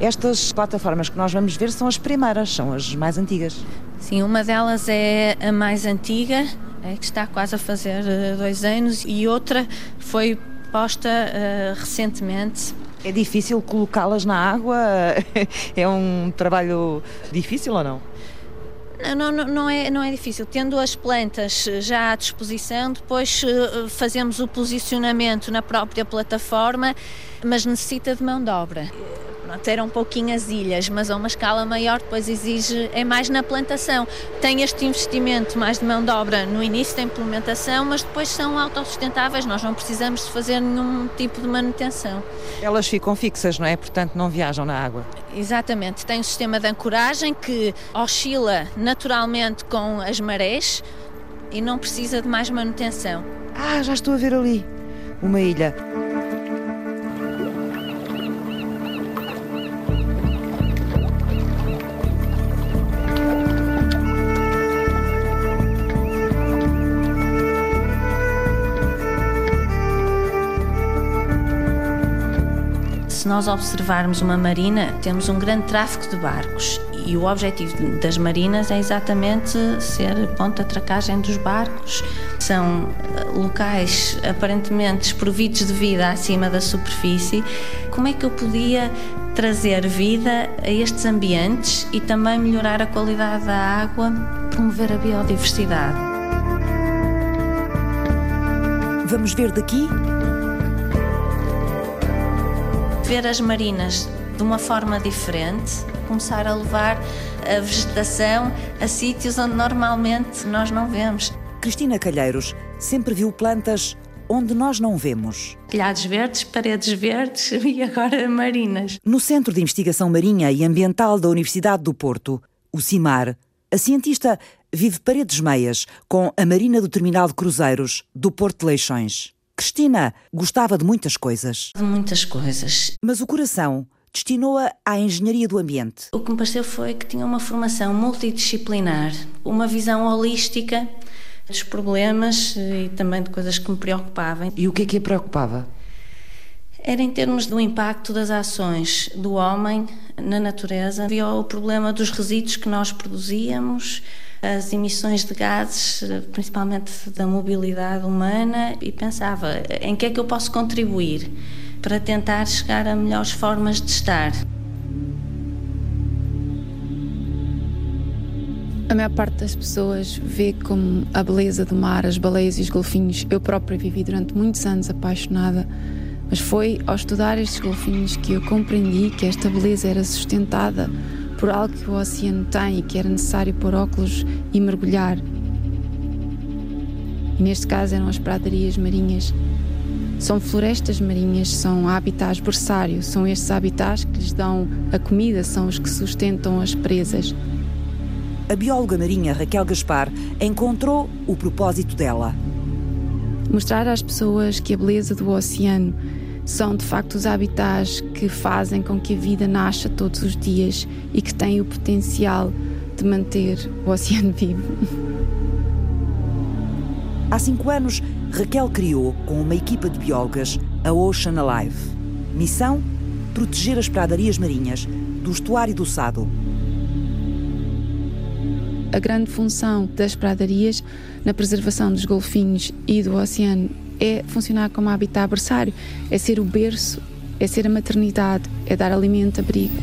Estas plataformas que nós vamos ver são as primeiras, são as mais antigas. Sim, uma delas é a mais antiga, é, que está quase a fazer uh, dois anos, e outra foi posta uh, recentemente. É difícil colocá-las na água? é um trabalho difícil ou não? Não, não, não, é, não é difícil. Tendo as plantas já à disposição, depois fazemos o posicionamento na própria plataforma, mas necessita de mão de obra pronto, eram pouquinhas ilhas, mas a uma escala maior depois exige, é mais na plantação. Tem este investimento mais de mão de obra no início da implementação, mas depois são autossustentáveis, nós não precisamos de fazer nenhum tipo de manutenção. Elas ficam fixas, não é? Portanto, não viajam na água. Exatamente, tem um sistema de ancoragem que oscila naturalmente com as marés e não precisa de mais manutenção. Ah, já estou a ver ali uma ilha. Se nós observarmos uma marina, temos um grande tráfego de barcos e o objetivo das marinas é exatamente ser ponto de atracagem dos barcos. São eh, locais aparentemente desprovidos de vida acima da superfície. Como é que eu podia trazer vida a estes ambientes e também melhorar a qualidade da água, promover a biodiversidade? Vamos ver daqui ver as marinas de uma forma diferente, começar a levar a vegetação a sítios onde normalmente nós não vemos. Cristina Calheiros sempre viu plantas onde nós não vemos. Telhados verdes, paredes verdes e agora marinas. No Centro de Investigação Marinha e Ambiental da Universidade do Porto, o CIMAR, a cientista vive paredes meias com a Marina do Terminal de Cruzeiros do Porto de Leixões. Cristina gostava de muitas coisas. De muitas coisas. Mas o coração destinou-a à engenharia do ambiente. O que me pareceu foi que tinha uma formação multidisciplinar, uma visão holística dos problemas e também de coisas que me preocupavam. E o que é que a preocupava? Era em termos do impacto das ações do homem na natureza. Havia o problema dos resíduos que nós produzíamos, as emissões de gases, principalmente da mobilidade humana, e pensava em que é que eu posso contribuir para tentar chegar a melhores formas de estar. A maior parte das pessoas vê como a beleza do mar, as baleias e os golfinhos. Eu própria vivi durante muitos anos apaixonada, mas foi ao estudar estes golfinhos que eu compreendi que esta beleza era sustentada por algo que o oceano tem e que era necessário pôr óculos e mergulhar. E neste caso eram as pradarias marinhas. São florestas marinhas, são habitats berçário, são estes habitats que lhes dão a comida, são os que sustentam as presas. A bióloga marinha Raquel Gaspar encontrou o propósito dela. Mostrar às pessoas que a beleza do oceano são de facto os habitats que fazem com que a vida nasça todos os dias e que têm o potencial de manter o oceano vivo. Há cinco anos, Raquel criou, com uma equipa de biólogas, a Ocean Alive. Missão: proteger as pradarias marinhas do estuário do Sado. A grande função das pradarias na preservação dos golfinhos e do oceano é funcionar como habitat berçário, é ser o berço, é ser a maternidade, é dar alimento, abrigo.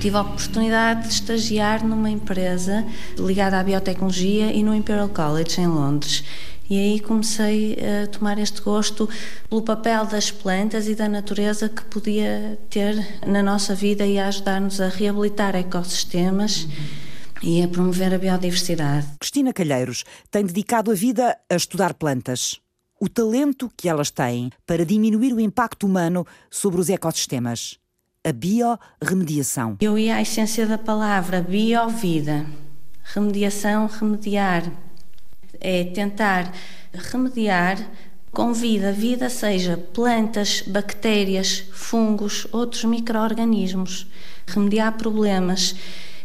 Tive a oportunidade de estagiar numa empresa ligada à biotecnologia e no Imperial College em Londres. E aí comecei a tomar este gosto pelo papel das plantas e da natureza que podia ter na nossa vida e a ajudar-nos a reabilitar ecossistemas. Uhum e a promover a biodiversidade. Cristina Calheiros tem dedicado a vida a estudar plantas. O talento que elas têm para diminuir o impacto humano sobre os ecossistemas. A biorremediação. Eu ia à essência da palavra biovida. Remediação, remediar é tentar remediar com vida, vida seja plantas, bactérias, fungos, outros micro-organismos, remediar problemas.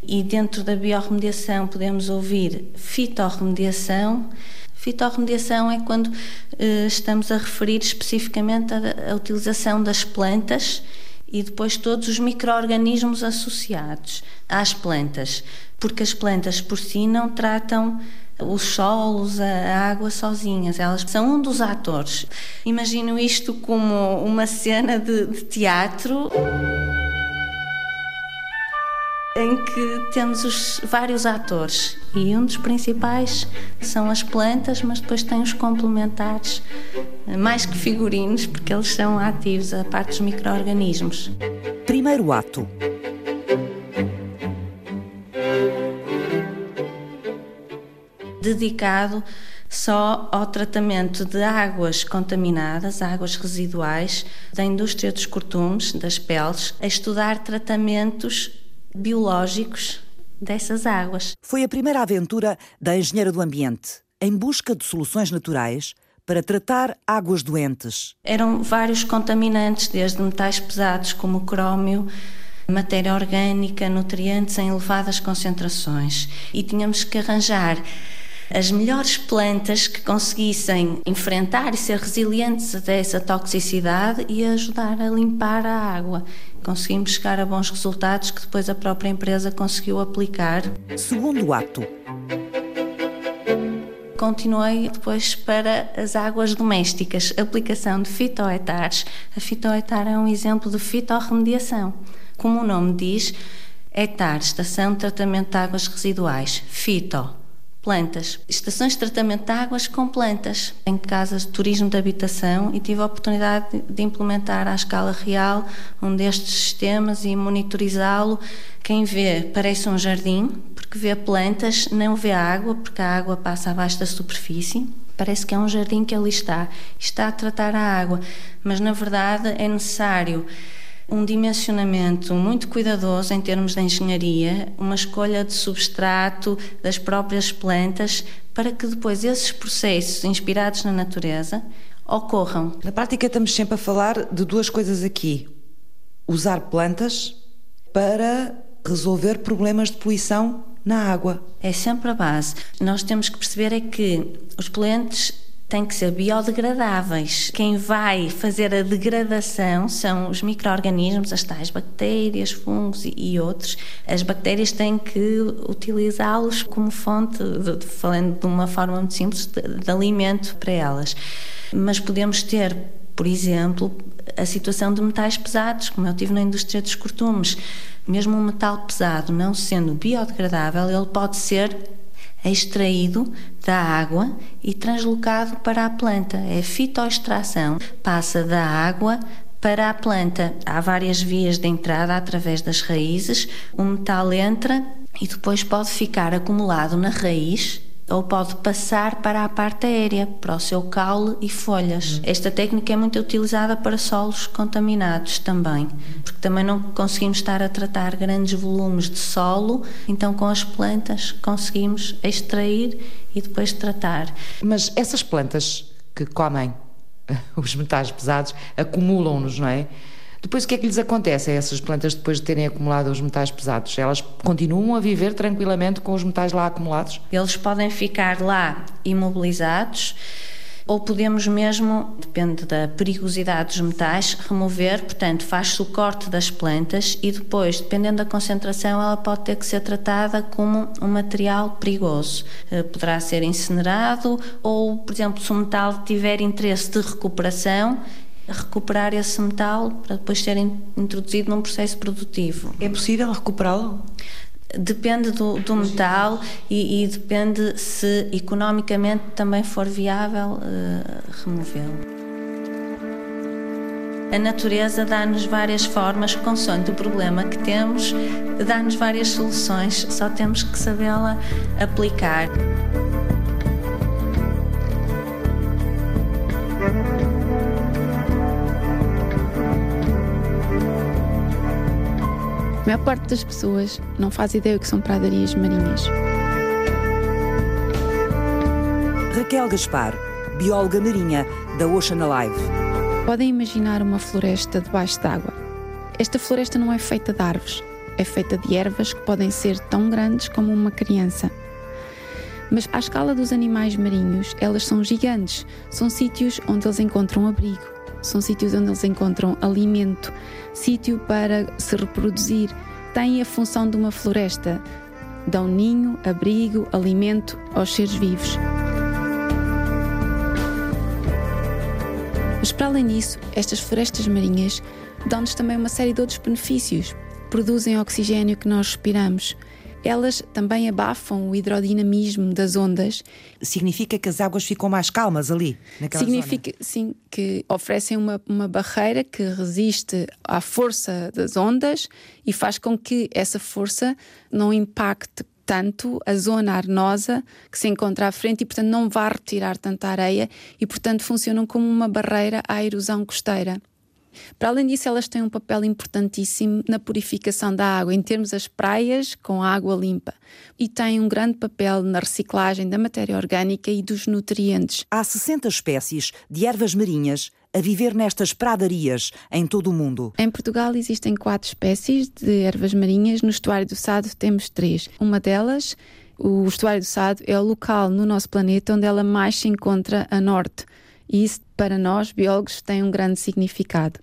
E dentro da biorremediação podemos ouvir fitorremediação, Fitorremediação é quando eh, estamos a referir especificamente a, a utilização das plantas e depois todos os micro-organismos associados às plantas, porque as plantas por si não tratam os solos, a água sozinhas, elas são um dos atores. Imagino isto como uma cena de, de teatro em que temos os vários atores e um dos principais são as plantas, mas depois tem os complementares, mais que figurinos, porque eles são ativos, a parte dos micro-organismos. Primeiro ato. Dedicado só ao tratamento de águas contaminadas, águas residuais, da indústria dos cortumes, das peles, a estudar tratamentos biológicos dessas águas. Foi a primeira aventura da engenheira do ambiente, em busca de soluções naturais para tratar águas doentes. Eram vários contaminantes, desde metais pesados como o crómio, matéria orgânica, nutrientes em elevadas concentrações. E tínhamos que arranjar as melhores plantas que conseguissem enfrentar e ser resilientes a essa toxicidade e ajudar a limpar a água. Conseguimos chegar a bons resultados que depois a própria empresa conseguiu aplicar. Segundo ato. Continuei depois para as águas domésticas, aplicação de fitoetares. A fitoetar é um exemplo de fitorremediação. Como o nome diz, etar, estação de tratamento de águas residuais, fito, plantas, estações de tratamento de águas com plantas, em casas de turismo de habitação e tive a oportunidade de implementar à escala real um destes sistemas e monitorizá-lo. Quem vê parece um jardim, porque vê plantas, não vê água, porque a água passa abaixo da superfície. Parece que é um jardim que ali está, está a tratar a água, mas na verdade é necessário um dimensionamento muito cuidadoso em termos de engenharia, uma escolha de substrato das próprias plantas, para que depois esses processos inspirados na natureza ocorram. Na prática, estamos sempre a falar de duas coisas aqui: usar plantas para resolver problemas de poluição na água. É sempre a base. Nós temos que perceber é que os poluentes têm que ser biodegradáveis. Quem vai fazer a degradação são os micro-organismos, as tais bactérias, fungos e outros. As bactérias têm que utilizá-los como fonte, de, falando de uma forma muito simples, de, de alimento para elas. Mas podemos ter, por exemplo, a situação de metais pesados, como eu tive na indústria dos cortumes. Mesmo um metal pesado, não sendo biodegradável, ele pode ser extraído da água e translocado para a planta. É fitoextração, passa da água para a planta. Há várias vias de entrada através das raízes. O metal entra e depois pode ficar acumulado na raiz ou pode passar para a parte aérea, para o seu caule e folhas. Uhum. Esta técnica é muito utilizada para solos contaminados também, porque também não conseguimos estar a tratar grandes volumes de solo, então com as plantas conseguimos extrair e depois tratar. Mas essas plantas que comem os metais pesados acumulam-nos, não é? Depois, o que é que lhes acontece a essas plantas depois de terem acumulado os metais pesados? Elas continuam a viver tranquilamente com os metais lá acumulados? Eles podem ficar lá imobilizados ou podemos mesmo, depende da perigosidade dos metais, remover, portanto, faz-se o corte das plantas e depois, dependendo da concentração, ela pode ter que ser tratada como um material perigoso. Eh, poderá ser incinerado ou, por exemplo, se o metal tiver interesse de recuperação, recuperar esse metal para depois ser introduzido num processo produtivo. É possível recuperá-lo? Depende do, do metal e, e, depende se economicamente também for viável uh, removê-lo. A natureza dá-nos várias formas, consoante o problema que temos, dá-nos várias soluções, só temos que sabê-la aplicar. Maior parte das pessoas não faz ideia o que são pradarias marinhas. Raquel Gaspar, bióloga marinha da Ocean Alive. Podem imaginar uma floresta debaixo d'água. Esta floresta não é feita de árvores, é feita de ervas que podem ser tão grandes como uma criança. Mas à escala dos animais marinhos, elas são gigantes. São sítios onde eles encontram abrigo, são sítios onde eles encontram alimento, sítio para se reproduzir. Têm a função de uma floresta. Dão ninho, abrigo, alimento aos seres vivos. Mas para além disso, estas florestas marinhas dão-nos também uma série de outros benefícios. Produzem oxigênio que nós respiramos. Elas também abafam o hidrodinamismo das ondas. Significa que as águas ficam mais calmas ali, naquela Significa, zona? sim, que oferecem uma, uma barreira que resiste à força das ondas e faz com que essa força não impacte tanto a zona arenosa que se encontra à frente e, portanto, não vá retirar tanta areia e, portanto, funcionam como uma barreira à erosão costeira. Para além disso, elas têm um papel importantíssimo na purificação da água, em termos das praias com água limpa. E têm um grande papel na reciclagem da matéria orgânica e dos nutrientes. Há 60 espécies de ervas marinhas a viver nestas pradarias em todo o mundo. Em Portugal existem quatro espécies de ervas marinhas, no estuário do Sado temos três. Uma delas, o estuário do Sado, é o local no nosso planeta onde ela mais se encontra a norte e isso para nós, biólogos, tem um grande significado.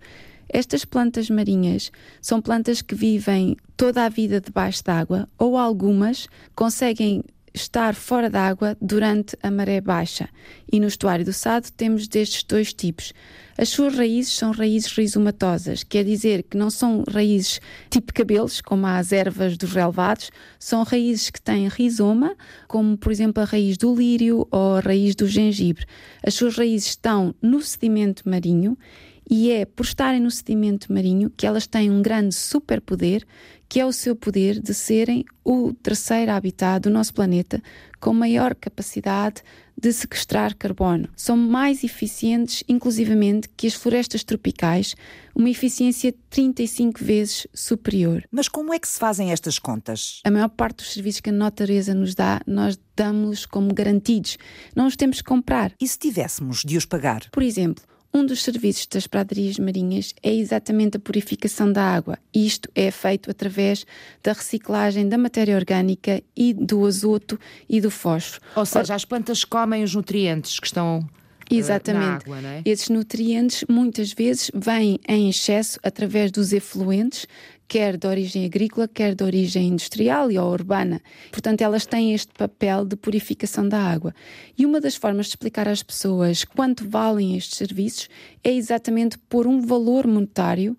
Estas plantas marinhas são plantas que vivem toda a vida debaixo d'água ou algumas conseguem estar fora d'água durante a maré baixa. E no estuário do Sado temos destes dois tipos. As suas raízes são raízes rizomatosas, quer dizer que não são raízes tipo cabelos, como as ervas dos relevados, são raízes que têm rizoma, como por exemplo a raiz do lírio ou a raiz do gengibre. As suas raízes estão no sedimento marinho e é por estarem no sedimento marinho que elas têm um grande superpoder, que é o seu poder de serem o terceiro habitat do nosso planeta com maior capacidade de sequestrar carbono. São mais eficientes, inclusivamente, que as florestas tropicais, uma eficiência 35 vezes superior. Mas como é que se fazem estas contas? A maior parte dos serviços que a natureza nos dá, nós damos-los como garantidos. Não os temos que comprar. E se tivéssemos de os pagar? Por exemplo, um dos serviços das pradarias marinhas é exatamente a purificação da água. Isto é feito através da reciclagem da matéria orgânica e do azoto e do fósforo. Ou seja, as plantas comem os nutrientes que estão Exatamente. Água, é? Esses nutrientes muitas vezes vêm em excesso através dos efluentes, quer de origem agrícola, quer de origem industrial e ou urbana. Portanto, elas têm este papel de purificação da água. E uma das formas de explicar às pessoas quanto valem estes serviços é exatamente pôr um valor monetário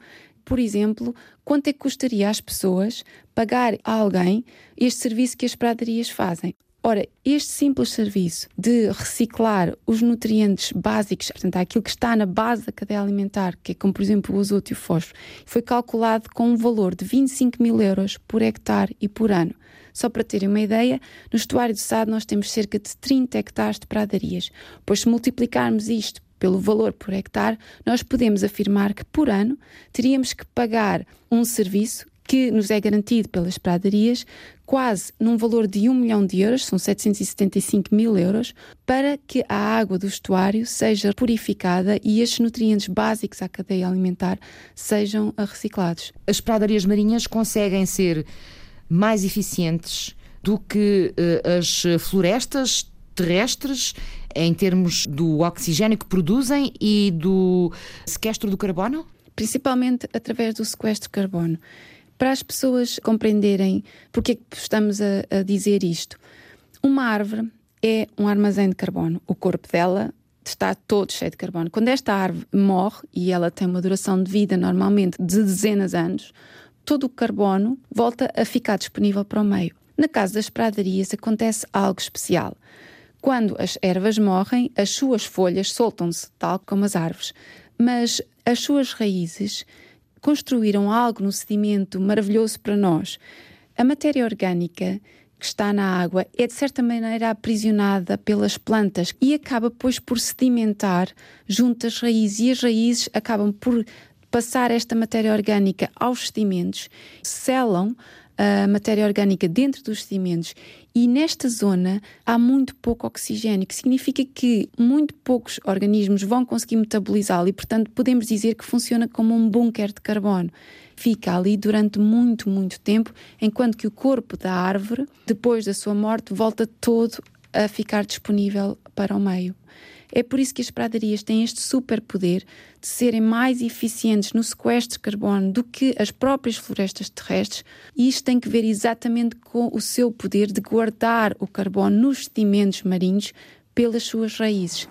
por exemplo, quanto é que custaria às pessoas pagar a alguém este serviço que as pradarias fazem? Ora, este simples serviço de reciclar os nutrientes básicos, portanto, aquilo que está na base da cadeia alimentar, que é como, por exemplo, o azoto e o fósforo, foi calculado com um valor de 25 mil euros por hectare e por ano. Só para terem uma ideia, no estuário do Sado nós temos cerca de 30 hectares de pradarias. Pois se multiplicarmos isto pelo valor por hectare, nós podemos afirmar que por ano teríamos que pagar um serviço que nos é garantido pelas pradarias, quase num valor de 1 milhão de euros, são 775 mil euros, para que a água do estuário seja purificada e estes nutrientes básicos à cadeia alimentar sejam reciclados. As pradarias marinhas conseguem ser mais eficientes do que uh, as florestas terrestres em termos do oxigênio que produzem e do sequestro do carbono? Principalmente através do sequestro de carbono para as pessoas compreenderem porque é que estamos a, a dizer isto. Uma árvore é um armazém de carbono. O corpo dela está todo cheio de carbono. Quando esta árvore morre, e ela tem uma duração de vida normalmente de dezenas de anos, todo o carbono volta a ficar disponível para o meio. Na casa das pradarias acontece algo especial. Quando as ervas morrem, as suas folhas soltam-se, tal como as árvores, mas as suas raízes construíram algo no sedimento maravilhoso para nós. A matéria orgânica que está na água é de certa maneira aprisionada pelas plantas e acaba depois por sedimentar junto às raízes e as raízes acabam por passar esta matéria orgânica aos sedimentos, selam a matéria orgânica dentro dos sedimentos e nesta zona há muito pouco oxigênio, que significa que muito poucos organismos vão conseguir metabolizá-lo e, portanto, podemos dizer que funciona como um bunker de carbono. Fica ali durante muito, muito tempo, enquanto que o corpo da árvore, depois da sua morte, volta todo a ficar disponível para o meio. É por isso que as pradarias têm este superpoder de serem mais eficientes no sequestro de carbono do que as próprias florestas terrestres, e isto tem que ver exatamente com o seu poder de guardar o carbono nos sedimentos marinhos pelas suas raízes.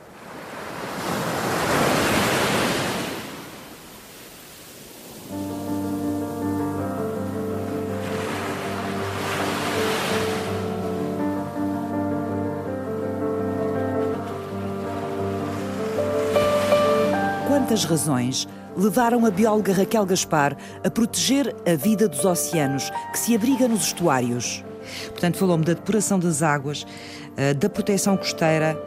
Quantas razões levaram a bióloga Raquel Gaspar a proteger a vida dos oceanos que se abriga nos estuários? Portanto, falou-me da depuração das águas, eh, da proteção costeira,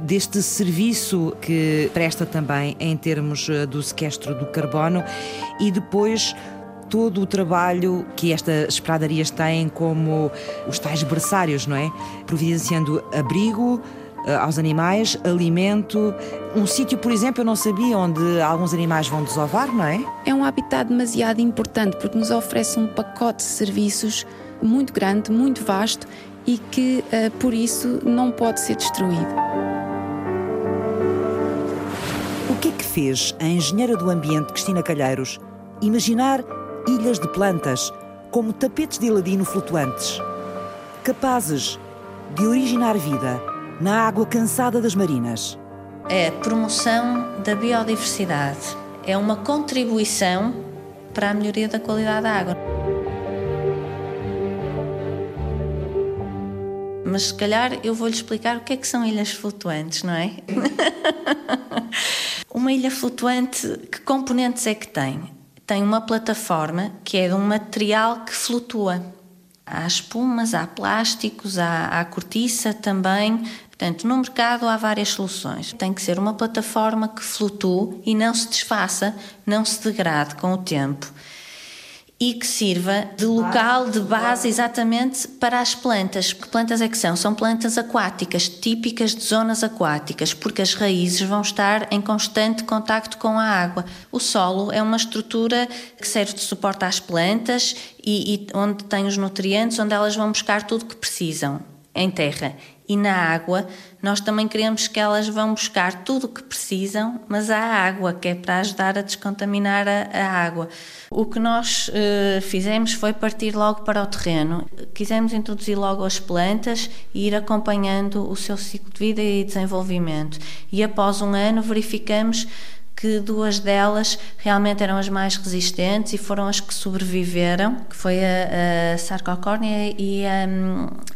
deste serviço que presta também em termos eh, do sequestro do carbono e depois todo o trabalho que estas pradarias têm como os tais berçários, não é? Providenciando abrigo, aos animais, alimento. Um sítio, por exemplo, eu não sabia onde alguns animais vão desovar, não é? É um habitat demasiado importante porque nos oferece um pacote de serviços muito grande, muito vasto e que, eh, por isso, não pode ser destruído. O que é que fez a engenheira do ambiente Cristina Calheiros imaginar ilhas de plantas como tapetes de eladino flutuantes, capazes de originar vida na água cansada das marinas. É a promoção da biodiversidade. É uma contribuição para a melhoria da qualidade da água. Mas se calhar eu vou-lhe explicar o que é que são ilhas flutuantes, não é? uma ilha flutuante, que componentes é que tem? Tem uma plataforma que é de um material que flutua. Há espumas, há plásticos, há, há cortiça também, Portanto, no mercado há várias soluções. Tem que ser uma plataforma que flutue e não se desfaça, não se degrade com o tempo. E que sirva de local, de base exatamente para as plantas. Que plantas é que são? São plantas aquáticas, típicas de zonas aquáticas, porque as raízes vão estar em constante contacto com a água. O solo é uma estrutura que serve de suporte às plantas e, e onde tem os nutrientes, onde elas vão buscar tudo que precisam em terra e na água, nós também queremos que elas vão buscar tudo o que precisam, mas há água, que é para ajudar a descontaminar a, a água. O que nós uh, fizemos foi partir logo para o terreno. Quisemos introduzir logo as plantas e ir acompanhando o seu ciclo de vida e desenvolvimento. E após um ano verificamos que duas delas realmente eram as mais resistentes e foram as que sobreviveram, que foi a, a sarcocórnea e a,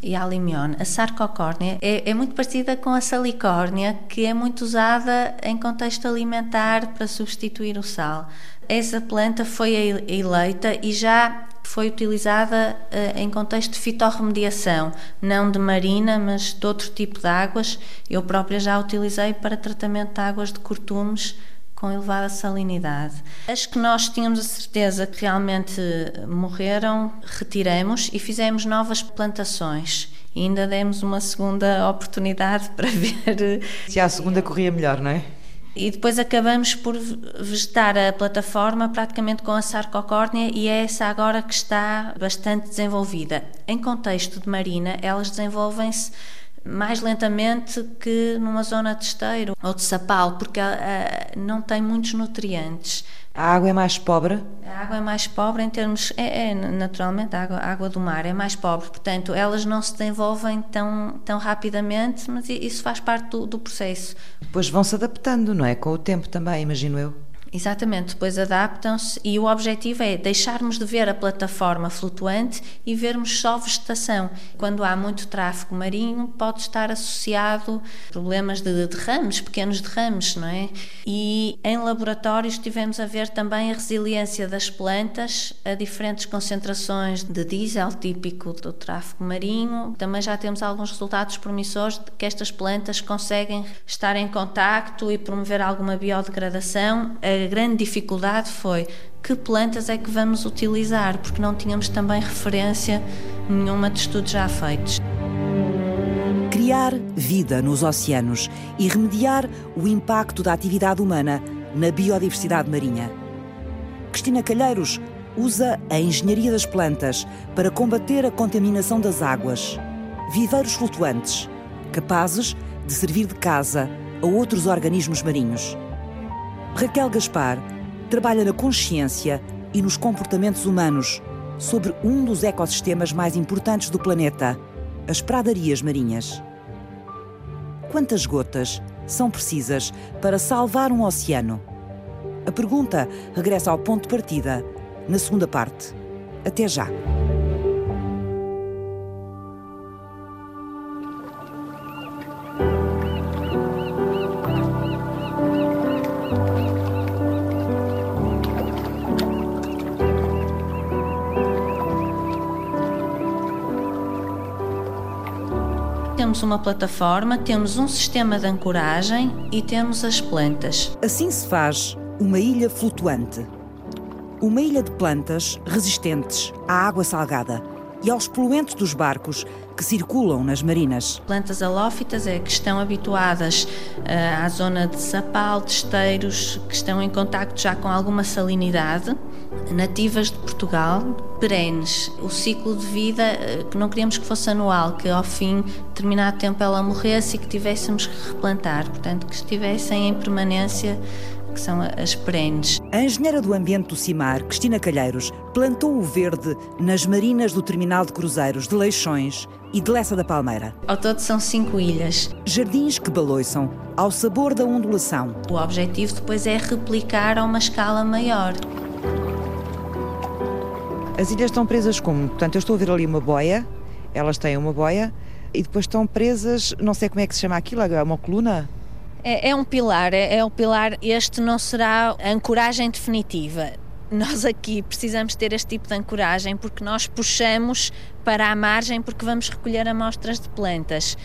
e a limione. A sarcocórnea é, é, muito parecida com a salicórnia, que é muito usada em contexto alimentar para substituir o sal. Essa planta foi eleita e já foi utilizada uh, em contexto de fitorremediação, não de marina, mas de outro tipo de águas. Eu própria já a utilizei para tratamento de águas de cortumes com elevada salinidade. As que nós tínhamos a certeza que realmente morreram, retiramos e fizemos novas plantações. E ainda demos uma segunda oportunidade para ver. Se a segunda corria melhor, não é? E depois acabamos por vegetar a plataforma praticamente com a sarcocórnea e é essa agora que está bastante desenvolvida. Em contexto de marina, elas desenvolvem-se mais lentamente que numa zona de esteiro ou de sapal, porque uh, não tem muitos nutrientes. A água é mais pobre? A água é mais pobre em termos. É, é naturalmente, a água, a água do mar é mais pobre, portanto, elas não se desenvolvem tão, tão rapidamente, mas isso faz parte do, do processo. Depois vão se adaptando, não é? Com o tempo também, imagino eu. Exatamente, depois adaptam-se e o objetivo é deixarmos de ver a plataforma flutuante e vermos só vegetação. Quando há muito tráfego marinho, pode estar associado problemas de derrames, pequenos derrames, não é? E em laboratórios estivemos a ver também a resiliência das plantas a diferentes concentrações de diesel típico do tráfego marinho. Também já temos alguns resultados promissores de que estas plantas conseguem estar em contacto e promover alguma biodegradação. A a grande dificuldade foi que plantas é que vamos utilizar, porque não tínhamos também referência nenhuma de estudos já feitos. Criar vida nos oceanos e remediar o impacto da atividade humana na biodiversidade marinha. Cristina Calheiros usa a engenharia das plantas para combater a contaminação das águas. Viveiros flutuantes, capazes de servir de casa a outros organismos marinhos. Raquel Gaspar trabalha na consciência e nos comportamentos humanos sobre um dos ecossistemas mais importantes do planeta, as pradarias marinhas. Quantas gotas são precisas para salvar um oceano? A pergunta regressa ao ponto de partida, na segunda parte. Até já! Uma plataforma, temos um sistema de ancoragem e temos as plantas. Assim se faz uma ilha flutuante. Uma ilha de plantas resistentes à água salgada e aos poluentes dos barcos que circulam nas marinas. Plantas halófitas é que estão habituadas uh, à zona de sapal, de esteiros, que estão em contacto já com alguma salinidade nativas de Portugal, perenes. O ciclo de vida eh, que não queríamos que fosse anual, que ao fim de determinado tempo ela morresse e que tivéssemos que replantar, portanto que estivessem em permanência que são as perenes. A engenheira do ambiente do CIMAR, Cristina Calheiros, plantou o verde nas marinas do terminal de cruzeiros de Leixões e de Lessa da Palmeira. Ao todo são cinco ilhas. Jardins que baloiçam ao sabor da ondulação. O objetivo depois é replicar a uma escala maior. As ilhas estão presas como? Portanto, eu estou a ver ali uma boia, elas têm uma boia e depois estão presas, não sei como é que se chama aquilo, é uma coluna? É, é um pilar, é, é um pilar. Este não será a ancoragem definitiva. Nós aqui precisamos ter este tipo de ancoragem porque nós puxamos para a margem porque vamos recolher amostras de plantas.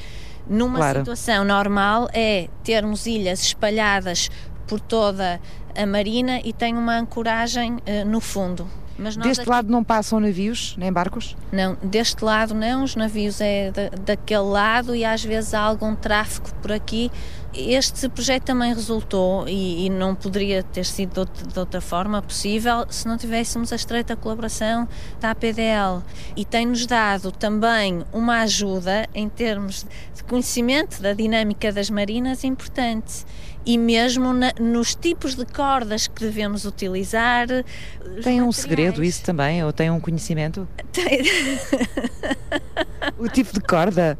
Numa claro. situação normal é termos ilhas espalhadas por toda a marina e tem uma ancoragem uh, no fundo. Deste aqui... lado não passam navios, nem barcos? Não, deste lado não, os navios é da, daquele lado e às vezes há algum tráfego por aqui. Este projeto também resultou, e, e não poderia ter sido de outra, de outra, forma possível, se não tivéssemos a estreita colaboração da APDL. E tem-nos dado também uma ajuda em termos de conhecimento da dinâmica das marinas importante e mesmo na, nos tipos de cordas que devemos utilizar. Tem um segredo isso também? Ou tem um conhecimento? Tem. o tipo de corda?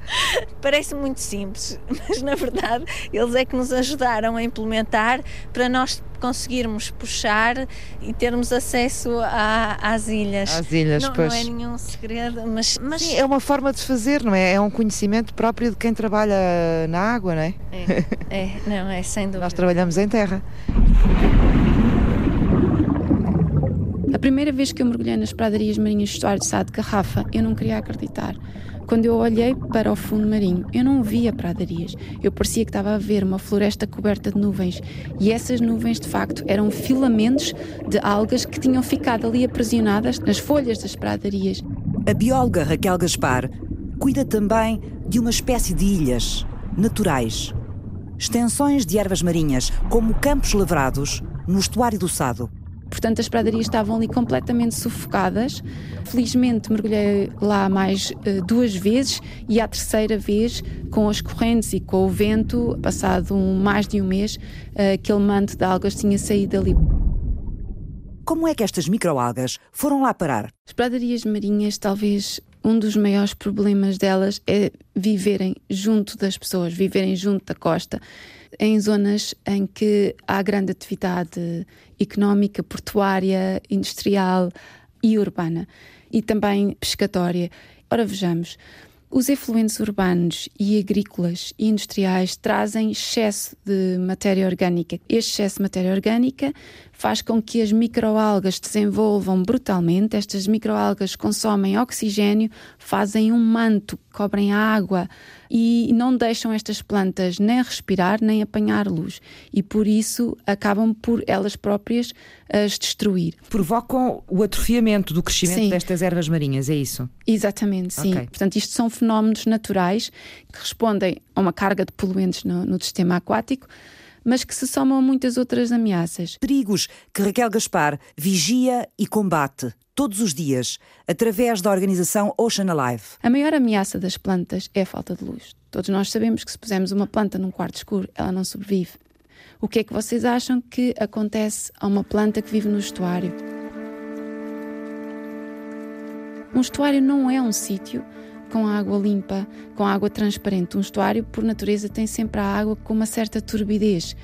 Parece muito simples, mas na verdade eles é que nos ajudaram a implementar para nós conseguirmos puxar e termos acesso a, às ilhas. Às ilhas, não, pois. Não é nenhum segredo, mas, mas... Sim, é uma forma de fazer, não é? É um conhecimento próprio de quem trabalha na água, não é? É, é não, é sem dúvida. Nós trabalhamos em terra. A primeira vez que eu mergulhei nas pradarias marinhas do estuário de Sá de Garrafa, eu não queria acreditar. Quando eu olhei para o fundo marinho, eu não via pradarias. Eu parecia que estava a ver uma floresta coberta de nuvens. E essas nuvens, de facto, eram filamentos de algas que tinham ficado ali aprisionadas nas folhas das pradarias. A bióloga Raquel Gaspar cuida também de uma espécie de ilhas naturais. Extensões de ervas marinhas, como campos lavrados no estuário do Sado. Portanto, as pradarias estavam ali completamente sufocadas. Felizmente, mergulhei lá mais uh, duas vezes e à terceira vez, com as correntes e com o vento, passado um, mais de um mês, uh, aquele manto de algas tinha saído ali. Como é que estas microalgas foram lá parar? As pradarias marinhas, talvez um dos maiores problemas delas é viverem junto das pessoas, viverem junto da costa em zonas em que há grande atividade económica, portuária, industrial e urbana, e também pescatória. Ora, vejamos. Os efluentes urbanos e agrícolas e industriais trazem excesso de matéria orgânica. Este excesso de matéria orgânica faz com que as microalgas desenvolvam brutalmente. Estas microalgas consomem oxigênio, fazem um manto, cobrem a água e não deixam estas plantas nem respirar nem apanhar luz. E por isso acabam por elas próprias as destruir. Provocam o atrofiamento do crescimento sim. destas ervas marinhas, é isso? Exatamente, sim. Okay. Portanto, isto são fenómenos naturais que respondem a uma carga de poluentes no, no sistema aquático mas que se somam a muitas outras ameaças. Perigos que Raquel Gaspar vigia e combate todos os dias através da organização Ocean Alive. A maior ameaça das plantas é a falta de luz. Todos nós sabemos que se pusermos uma planta num quarto escuro, ela não sobrevive. O que é que vocês acham que acontece a uma planta que vive no estuário? Um estuário não é um sítio com água limpa, com água transparente. Um estuário, por natureza, tem sempre a água com uma certa turbidez.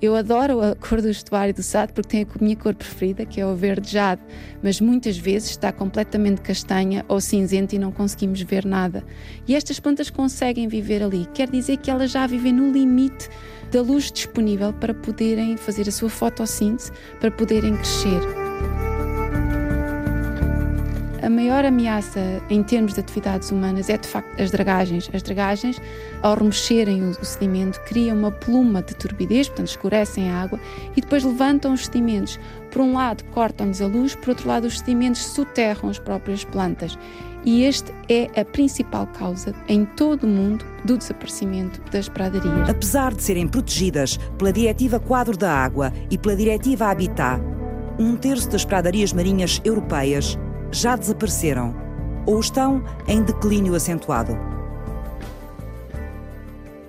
Eu adoro a cor do estuário do Sado porque tem a minha cor preferida, que é o verde jade, mas muitas vezes está completamente castanha ou cinzenta e não conseguimos ver nada. E estas plantas conseguem viver ali. Quer dizer que elas já vivem no limite da luz disponível para poderem fazer a sua fotossíntese, para poderem crescer. A maior ameaça em termos de atividades humanas é de facto as dragagens. As dragagens, ao remexerem o sedimento, criam uma pluma de turbidez, portanto escurecem a água e depois levantam os sedimentos. Por um lado, cortam-nos a luz, por outro lado, os sedimentos soterram as próprias plantas. E este é a principal causa em todo o mundo do desaparecimento das pradarias. Apesar de serem protegidas pela Diretiva Quadro da Água e pela Diretiva Habitat, um terço das pradarias marinhas europeias já desapareceram ou estão em declínio acentuado.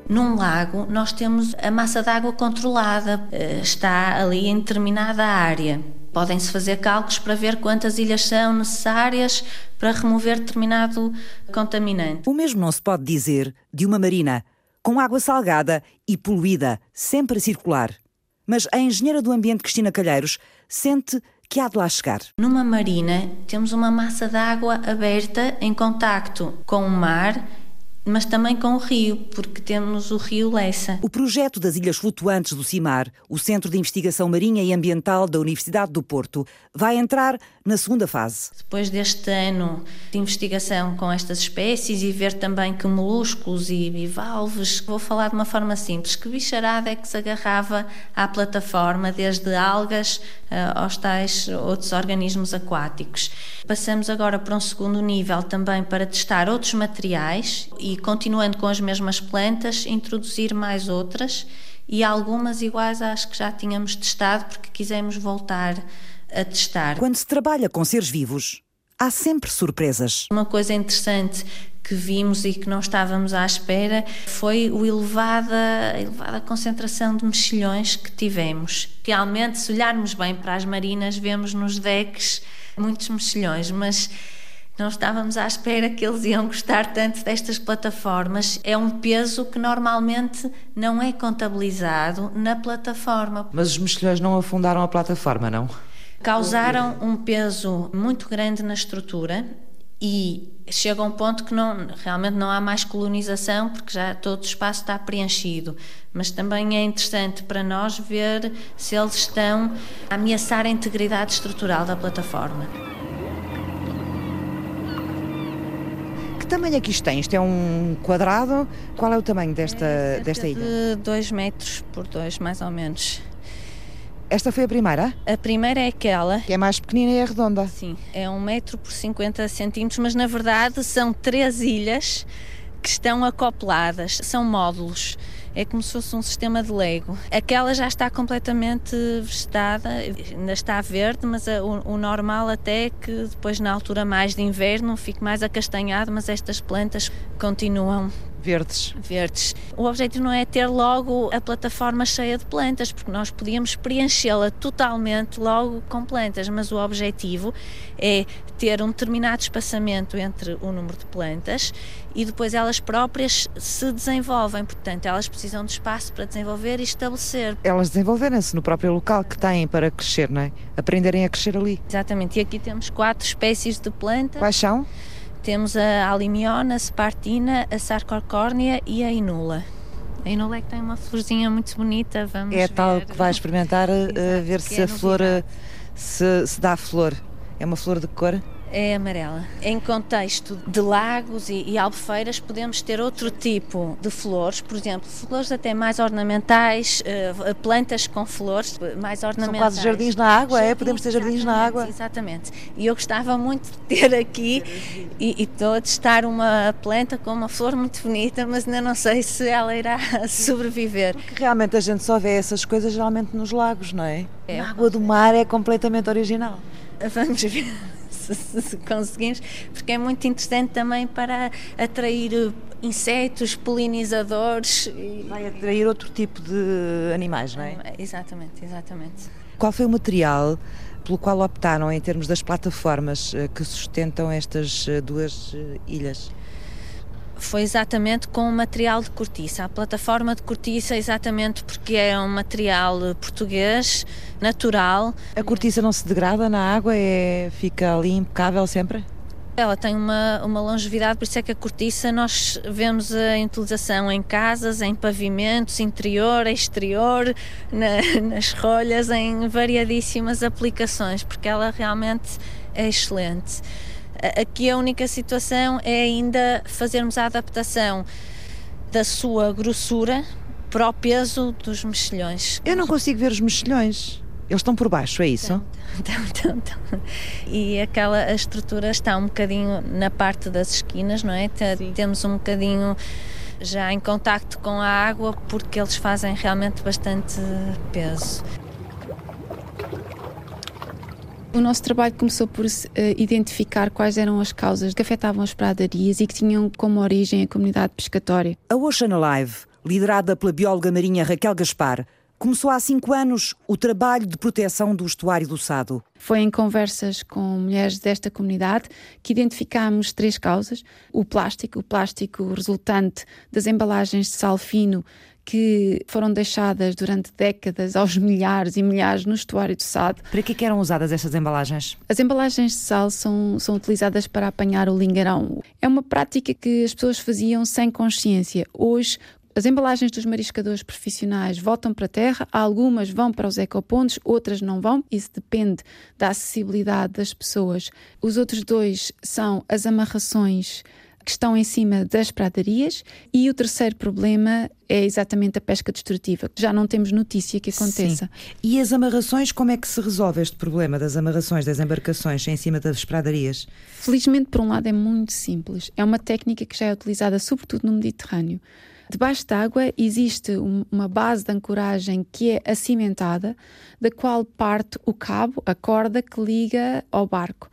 Num lago, nós temos a massa d'água controlada, eh, está ali em determinada área. Podem-se fazer cálculos para ver quantas ilhas são necessárias para remover determinado contaminante. O mesmo não se pode dizer de uma marina com água salgada e poluída, sempre a circular. Mas a engenheira do ambiente Cristina Calheiros sente que há de lá chegar. Numa marina, temos uma massa de água aberta em contacto com o mar mas também com o rio, porque temos o rio Lessa. O projeto das Ilhas Flutuantes do CIMAR, o Centro de Investigação Marinha e Ambiental da Universidade do Porto, vai entrar na segunda fase. Depois deste ano de investigação com estas espécies e ver também que moluscos e bivalves, vou falar de uma forma simples, que bicharada é que se agarrava à plataforma, desde algas uh, aos tais outros organismos aquáticos. Passamos agora para um segundo nível também para testar outros materiais e e continuando com as mesmas plantas, introduzir mais outras e algumas iguais às que já tínhamos testado, porque quisemos voltar a testar. Quando se trabalha com seres vivos, há sempre surpresas. Uma coisa interessante que vimos e que não estávamos à espera foi o elevada, a elevada concentração de mexilhões que tivemos. Realmente, se olharmos bem para as marinas, vemos nos decks muitos mexilhões, mas não estávamos à espera que eles iam gostar tanto destas plataformas. É um peso que normalmente não é contabilizado na plataforma. Mas os mexilhões não afundaram a plataforma, não? Causaram um peso muito grande na estrutura e chega a um ponto que não, realmente não há mais colonização porque já todo o espaço está preenchido. Mas também é interessante para nós ver se eles estão a ameaçar a integridade estrutural da plataforma. Tamanho é que isto tem? Isto é um quadrado? Qual é o tamanho desta, é desta ilha? De 2 metros por 2, mais ou menos. Esta foi a primeira? A primeira é aquela. Que é mais pequenina e é redonda. Sim, é um metro por 50 centímetros, mas na verdade são três ilhas que estão acopladas, são módulos. É como se fosse um sistema de Lego. Aquela já está completamente vegetada, ainda está verde, mas o, o, normal até é que depois na altura mais de inverno fique mais acastanhado, mas estas plantas continuam verdes. Verdes. O objetivo não é ter logo a plataforma cheia de plantas, porque nós podíamos preenchê-la totalmente logo com plantas, mas o objetivo é ter um determinado espaçamento entre o número de plantas e depois elas próprias se desenvolvem, portanto, elas precisam de espaço para desenvolver e estabelecer. Elas desenvolverem-se no próprio local que têm para crescer, não é? Aprenderem a crescer ali. Exatamente, e aqui temos quatro espécies de plantas. Quais são? Temos a alimiona, a spartina, a sarcocórnea e a inula. A inula é que tem uma florzinha muito bonita, vamos É ver. tal que vai experimentar, uh, ver se é a flor uh, se, se dá flor. É uma flor de cor? É amarela. Em contexto de lagos e, e, albufeiras, podemos ter outro tipo de flores, por exemplo, flores até mais ornamentais, uh, plantas com flores mais ornamentais. São quase jardins na água, jardins, é? Podemos ter jardins na água? Exatamente. E eu gostava muito de ter aqui e, e estou a testar uma planta com uma flor muito bonita, mas ainda não sei se ela irá sobreviver. Porque realmente a gente só vê essas coisas geralmente nos lagos, não é? é. A água do mar é completamente original. Vamos ver se, se conseguimos, porque é muito interessante também para atrair eh, insetos, polinizadores. E... Vai atrair outro tipo de animais, não é? Exatamente, exatamente. Qual foi o material pelo qual optaram em termos das plataformas eh, que sustentam estas eh, duas ilhas? Foi exatamente com o material de cortiça. A plataforma de cortiça, exatamente porque é um material português, natural. A cortiça não se degrada na água? É, fica ali impecável sempre? Ela tem uma, uma longevidade, por isso é que a cortiça nós vemos a utilização em casas, em pavimentos, interior, exterior, na, nas rolhas, em variadíssimas aplicações, porque ela realmente é excelente. Aqui a única situação é ainda fazermos a adaptação da sua grossura para o peso dos mexilhões. Eu não consigo ver os mexilhões. Eles estão por baixo, é isso? Estão, estão, estão. E aquela a estrutura está um bocadinho na parte das esquinas, não é? Sim. Temos um bocadinho já em contacto com a água porque eles fazem realmente bastante peso. O nosso trabalho começou por uh, identificar quais eram as causas que afetavam as pradarias e que tinham como origem a comunidade pescatória. A Ocean Alive, liderada pela bióloga marinha Raquel Gaspar, começou há cinco anos o trabalho de proteção do estuário do Sado. Foi em conversas com mulheres desta comunidade que identificámos três causas: o plástico, o plástico resultante das embalagens de sal fino que foram deixadas durante décadas aos milhares e milhares no estuário do Sado. Para que, eram usadas essas embalagens? As embalagens de sal são, são utilizadas para apanhar o lingueirão. É uma prática que as pessoas faziam sem consciência. Hoje, as embalagens dos mariscadores profissionais voltam para a terra, algumas vão para os ecopontos, outras não vão. Isso depende da acessibilidade das pessoas. Os outros dois são as amarrações que estão em cima das pradarias e o terceiro problema é exatamente a pesca destrutiva. Já não temos notícia que aconteça. Sim. E as amarrações, como é que se resolve este problema das amarrações das embarcações em cima das pradarias? Felizmente, por um lado, é muito simples. É uma técnica que já é utilizada sobretudo no Mediterrâneo. Debaixo d'água existe uma base de ancoragem que é acimentada, da qual parte o cabo, a corda que liga ao barco.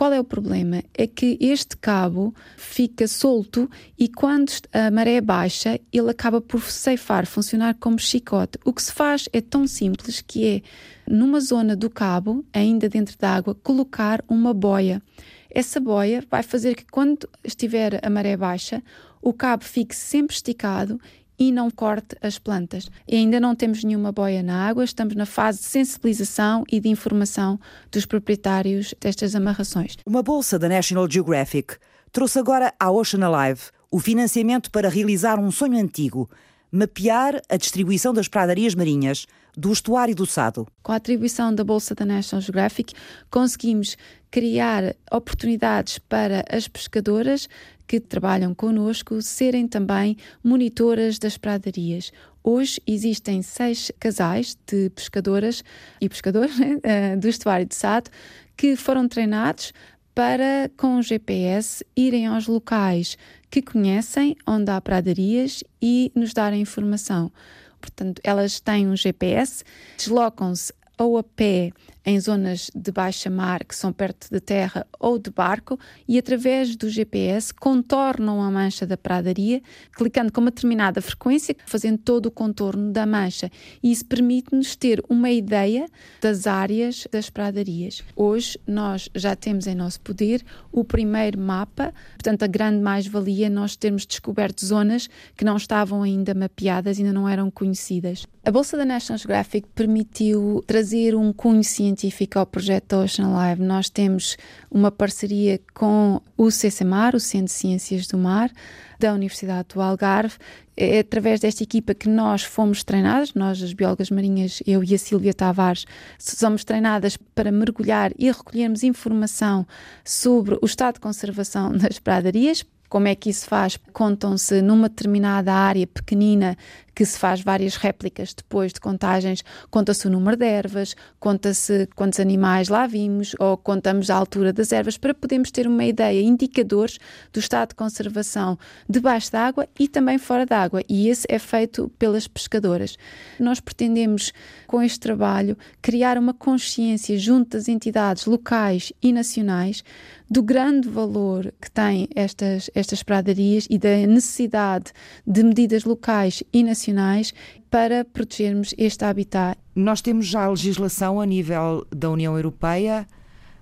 Qual é o problema? É que este cabo fica solto e quando a maré baixa, ele acaba por ceifar, funcionar como chicote. O que se faz é tão simples que é, numa zona do cabo, ainda dentro da água, colocar uma boia. Essa boia vai fazer que quando estiver a maré baixa, o cabo fique sempre esticado e não corte as plantas. E ainda não temos nenhuma boia na água, estamos na fase de sensibilização e de informação dos proprietários destas amarrações. Uma bolsa da National Geographic trouxe agora à Ocean Alive o financiamento para realizar um sonho antigo mapear a distribuição das pradarias marinhas do estuário do Sado. Com a atribuição da Bolsa da National Geographic, conseguimos criar oportunidades para as pescadoras que trabalham connosco serem também monitoras das pradarias. Hoje existem seis casais de pescadoras e pescadores né, eh, do estuário de Sado que foram treinados para, com o GPS, irem aos locais que conhecem, onde há pradarias e nos darem informação. Portanto, elas têm um GPS, deslocam-se ou a pé em zonas de baixa mar que são perto de terra ou de barco e através do GPS contornam a mancha da pradaria, clicando com uma determinada frequência, fazendo todo o contorno da mancha. E isso permite-nos ter uma ideia das áreas das pradarias. Hoje nós já temos em nosso poder o primeiro mapa, portanto a grande mais-valia é nós termos descoberto zonas que não estavam ainda mapeadas, ainda não eram conhecidas. A Bolsa da National Geographic permitiu trazer um cunho científico ao projeto Ocean Live, nós temos uma parceria com o CCMAR, o Centro de Ciências do Mar, da Universidade do Algarve. É através desta equipa que nós fomos treinadas, nós, as biólogas marinhas, eu e a Silvia Tavares, somos treinadas para mergulhar e recolhermos informação sobre o estado de conservação das pradarias, como é que isso faz? Contam-se numa determinada área pequenina que se faz várias réplicas depois de contagens, conta-se o número de ervas, conta-se quantos animais lá vimos ou contamos a altura das ervas para podermos ter uma ideia, indicadores do estado de conservação debaixo d'água e também fora d'água. E esse é feito pelas pescadoras. Nós pretendemos, com este trabalho, criar uma consciência junto das entidades locais e nacionais do grande valor que têm estas, estas pradarias e da necessidade de medidas locais e nacionais para protegermos este habitat. Nós temos já legislação a nível da União Europeia,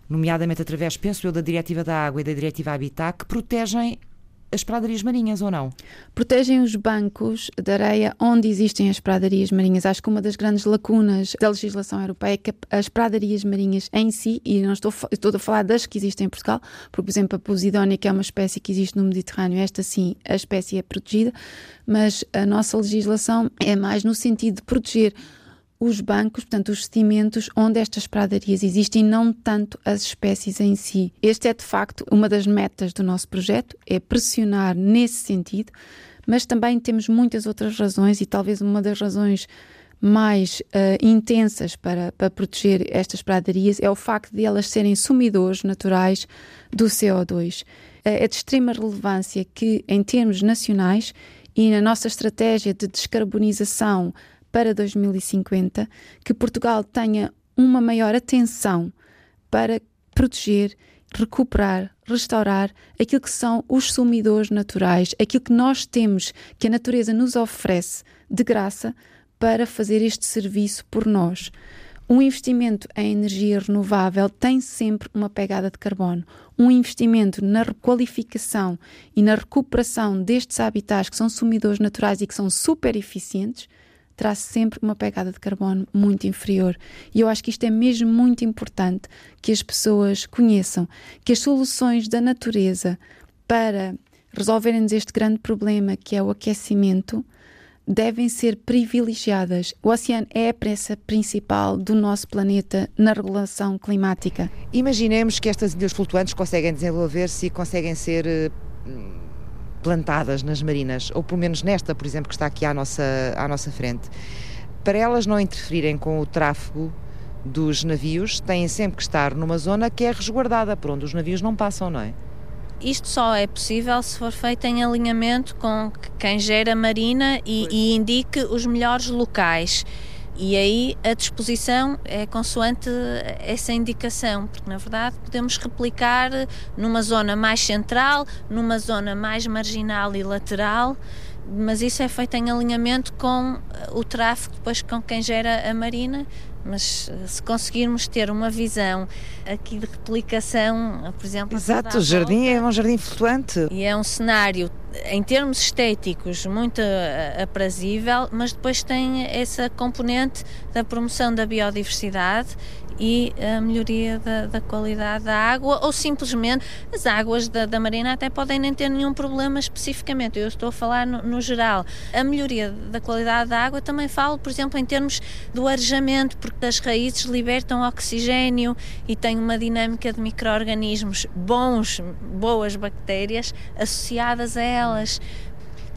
nomeadamente através, penso eu, da Diretiva da Água e da Diretiva Habitat, que protegem as pradarias marinhas ou não? Protegem os bancos de areia onde existem as pradarias marinhas. Acho que uma das grandes lacunas da legislação europeia é que as pradarias marinhas em si, e não estou, estou a falar das que existem em Portugal, porque, por exemplo, a Posidónia, que é uma espécie que existe no Mediterrâneo, esta sim, a espécie é protegida, mas a nossa legislação é mais no sentido de proteger os bancos, portanto, os sedimentos onde estas pradarias existem, não tanto as espécies em si. Este é, de facto, uma das metas do nosso projeto, é pressionar nesse sentido, mas também temos muitas outras razões e talvez uma das razões mais uh, intensas para, para proteger estas pradarias é o facto de elas serem sumidores naturais do CO2. Uh, eh, é de extrema relevância que, em termos nacionais e na nossa estratégia de descarbonização para 2050 que Portugal tenha uma maior atenção para proteger, recuperar, restaurar aquilo que são os sumidores naturais, aquilo que nós temos, que a natureza nos oferece de graça para fazer este serviço por nós. Um investimento em energia renovável tem sempre uma pegada de carbono. Um investimento na requalificação e na recuperação destes habitats que são sumidores naturais e que são super eficientes traz sempre uma pegada de carbono muito inferior. E eu acho que isto é mesmo muito importante que as pessoas conheçam que as soluções da natureza para resolverem-nos este grande problema que é o aquecimento devem ser privilegiadas. O oceano é a pressa principal do nosso planeta na regulação climática. Imaginemos que estas ilhas flutuantes conseguem desenvolver-se e conseguem ser eh, plantadas nas marinas, ou pelo menos nesta, por exemplo, que está aqui à nossa, à nossa frente, para elas não interferirem com o tráfego dos navios, têm sempre que estar numa zona que é resguardada, por onde os navios não passam, não é? Isto só é possível se for feito em alinhamento com quem gera a marina e, e indique os melhores locais. E aí a disposição é consoante essa indicação, porque na verdade podemos replicar numa zona mais central, numa zona mais marginal e lateral, mas isso é feito em alinhamento com o tráfego depois com quem gera a marina mas eh, se conseguirmos ter uma visão aqui de replicação, por exemplo. Exato, o jardim volta, é um jardim flutuante. E é um cenário, em termos estéticos, muito eh, aprazível, mas depois tem essa componente da promoção da biodiversidade e a melhoria da, da, qualidade da água ou simplesmente as águas da, da, marina até podem nem ter nenhum problema especificamente. Eu estou a falar no, no, geral. A melhoria da qualidade da água também falo, por exemplo, em termos do arejamento, porque as raízes libertam oxigênio e tem uma dinâmica de micro-organismos bons, boas bactérias associadas a elas.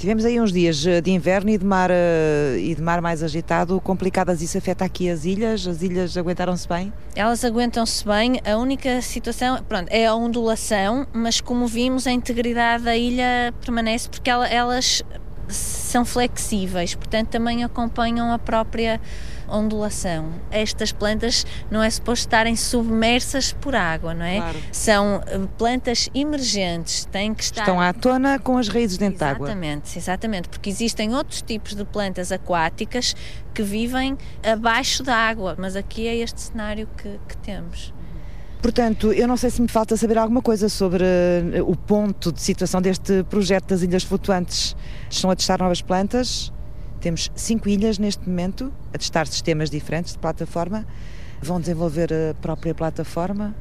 Tivemos aí uns dias eh, de inverno e de mar, eh, e de mar mais agitado, complicadas. Isso afeta aqui as ilhas? As ilhas aguentaram-se bem? Elas aguentam-se bem. A única situação pronto, é a ondulação, mas como vimos, a integridade da ilha permanece porque elas são flexíveis, portanto também acompanham a própria ondulação. Estas plantas não é suposto estarem submersas por água, não é? Claro. São eh, plantas emergentes, têm que estar. Estão à tona com as raízes dentro de água. Exatamente, exatamente, porque existem outros tipos de plantas aquáticas que vivem abaixo da água, mas aqui é este cenário que, que temos. Portanto, eu não sei se me falta saber alguma coisa sobre eh, o ponto de situação deste projeto das Ilhas Flutuantes. Estão a testar novas plantas, temos cinco ilhas neste momento a testar sistemas diferentes de plataforma. Vão desenvolver a própria plataforma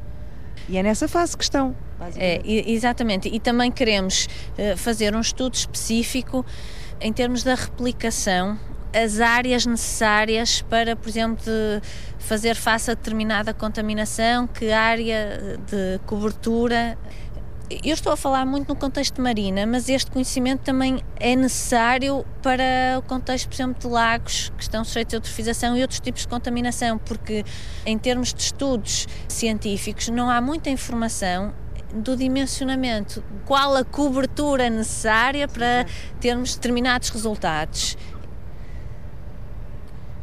e é nessa fase que estão. É, exatamente. E também queremos uh, fazer um estudo específico em termos da replicação as áreas necessárias para, por exemplo, fazer face a determinada contaminação, que área de cobertura. Eu estou a falar muito no contexto de marina, mas este conhecimento também é necessário para o contexto, por exemplo, de lagos que estão sujeitos a eutrofização e outros tipos de contaminação, porque em termos de estudos científicos não há muita informação do dimensionamento, qual a cobertura necessária para termos determinados resultados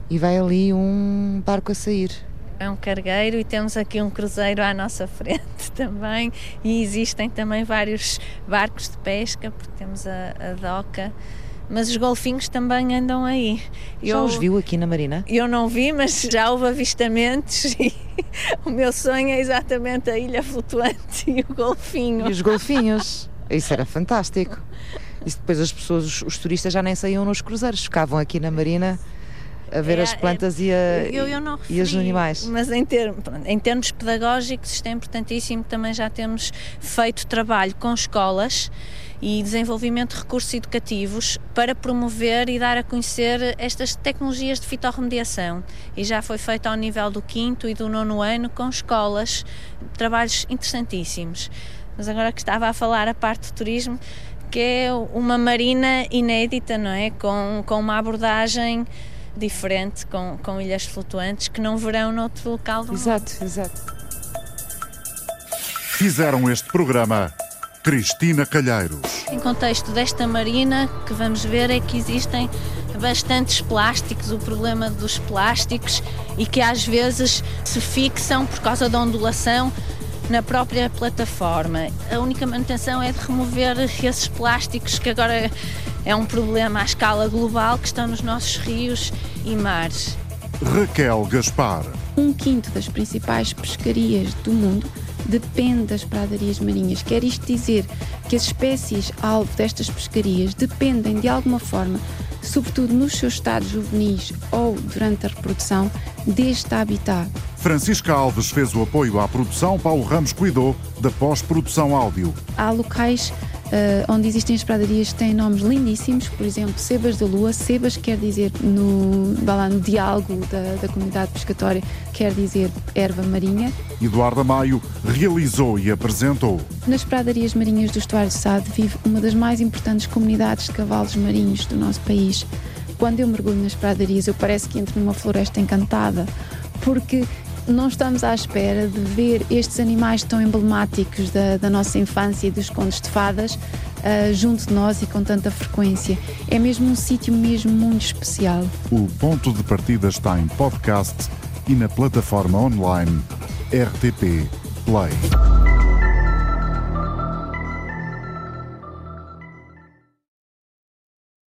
e vai ali um barco a sair. É um cargueiro e temos aqui um cruzeiro à nossa frente também e existem também vários barcos de pesca, porque temos a, a doca mas os golfinhos também andam aí. Já eu, os viu aqui na Marina? Eu não vi, mas já houve avistamentos e o meu sonho é exatamente a ilha flutuante e o golfinho. E os golfinhos? Isso era fantástico. E depois as pessoas, os, os turistas já nem saíam nos cruzeiros, ficavam aqui na Marina a ver é, as plantas é, e, a, eu, eu referi, e os animais. Mas em, termos, em termos pedagógicos isto é importantíssimo, também já temos feito trabalho com escolas e desenvolvimento de recursos educativos para promover e dar a conhecer estas tecnologias de fitorremediação. E já foi feito ao nível do quinto e do nono ano com escolas, trabalhos interessantíssimos. Mas agora que estava a falar a parte do turismo, que é uma marina inédita, não é? Com, com uma abordagem diferente com, com ilhas flutuantes que não verão noutro local do exato, mundo. Exato, exato. Fizeram este programa Cristina Calheiros. Em contexto desta marina, que vamos ver é que existem bastantes plásticos, o problema dos plásticos e que às vezes se fixam por causa da ondulação na própria plataforma. A única manutenção é de remover esses plásticos que agora é um problema à escala global que estão nos nossos rios e mares. Raquel Gaspar. Um quinto das principais pescarias do mundo depende das pradarias marinhas. Quer isto dizer que as espécies alvo destas pescarias dependem de alguma forma, sobretudo nos seus estados juvenis ou durante a reprodução, deste habitat. Francisca Alves fez o apoio à produção, Paulo Ramos cuidou da pós-produção áudio. Há locais uh, onde existem as pradarias que têm nomes lindíssimos, por exemplo, Sebas da Lua. Sebas quer dizer, no, lá, no diálogo da, da comunidade pescatória, quer dizer erva marinha. Eduardo Maio realizou e apresentou. Nas pradarias marinhas do Estuário de Sade vive uma das mais importantes comunidades de cavalos marinhos do nosso país. Quando eu mergulho nas pradarias, eu parece que entro numa floresta encantada, porque não estamos à espera de ver estes animais tão emblemáticos da, da nossa infância e dos contos de fadas uh, junto de nós e com tanta frequência. É mesmo um sítio mesmo muito especial. O ponto de partida está em podcast e na plataforma online RTP Play.